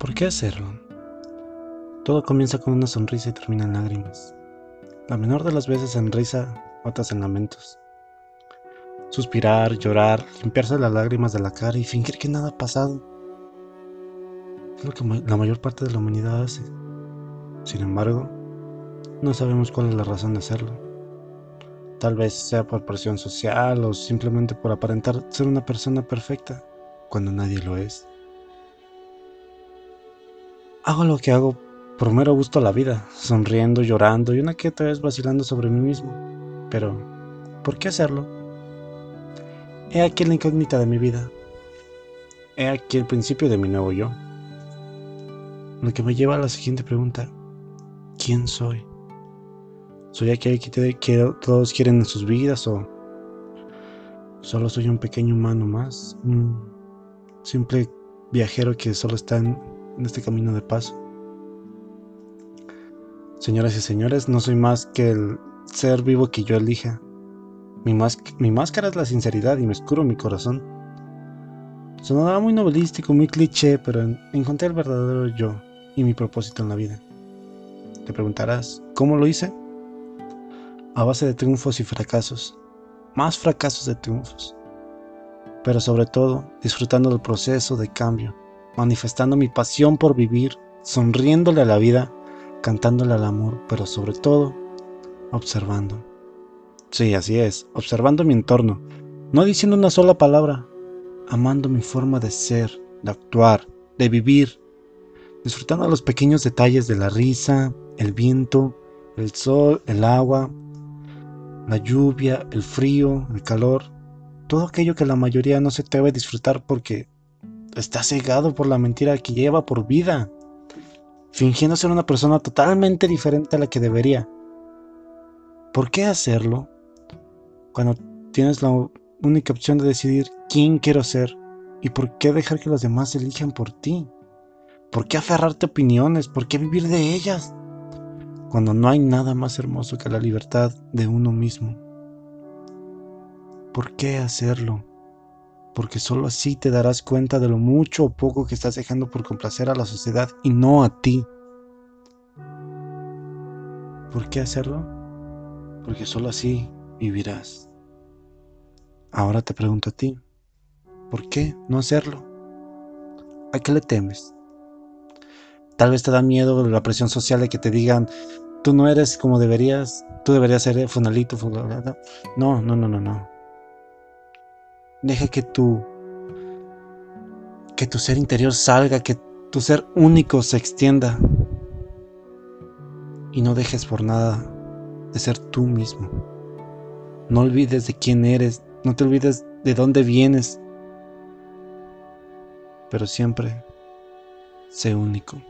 ¿Por qué hacerlo? Todo comienza con una sonrisa y termina en lágrimas. La menor de las veces en risa, otras en lamentos. Suspirar, llorar, limpiarse las lágrimas de la cara y fingir que nada ha pasado. Es lo que la mayor parte de la humanidad hace. Sin embargo, no sabemos cuál es la razón de hacerlo. Tal vez sea por presión social o simplemente por aparentar ser una persona perfecta cuando nadie lo es. Hago lo que hago por mero gusto a la vida, sonriendo, llorando y una que otra vez vacilando sobre mí mismo. Pero, ¿por qué hacerlo? He aquí la incógnita de mi vida. He aquí el principio de mi nuevo yo. Lo que me lleva a la siguiente pregunta. ¿Quién soy? ¿Soy aquel que, todos quieren en sus vidas o solo soy un pequeño humano más? Un simple viajero que solo está en, este camino de paso. Señoras y señores, no soy más que el ser vivo que yo elija. Mi, máscara es la sinceridad y me escuro mi corazón. Sonaba muy novelístico, muy cliché, pero encontré el verdadero yo y mi propósito en la vida. Te preguntarás, ¿cómo lo hice? a base de triunfos y fracasos, más fracasos de triunfos, pero sobre todo disfrutando del proceso de cambio, manifestando mi pasión por vivir, sonriéndole a la vida, cantándole al amor, pero sobre todo observando. Sí, así es, observando mi entorno, no diciendo una sola palabra, amando mi forma de ser, de actuar, de vivir, disfrutando los pequeños detalles de la risa, el viento, el sol, el agua, la lluvia, el frío, el calor, todo aquello que la mayoría no se atreve a disfrutar porque está cegado por la mentira que lleva por vida, fingiendo ser una persona totalmente diferente a la que debería. ¿Por qué hacerlo cuando tienes la única opción de decidir quién quiero ser y por qué dejar que los demás elijan por ti? ¿Por qué aferrarte a opiniones? ¿Por qué vivir de ellas? cuando no hay nada más hermoso que la libertad de uno mismo. ¿Por qué hacerlo? Porque solo así te darás cuenta de lo mucho o poco que estás dejando por complacer a la sociedad y no a ti. ¿Por qué hacerlo? Porque solo así vivirás. Ahora te pregunto a ti, ¿por qué no hacerlo? ¿A qué le temes? Tal vez te da miedo la presión social de que te digan, tú no eres como deberías, tú deberías ser funalito, funalito. No, no, no, no, no. Deja que tu que tu ser interior salga, que tu ser único se extienda. Y no dejes por nada de ser tú mismo. No olvides de quién eres, no te olvides de dónde vienes. Pero siempre sé único.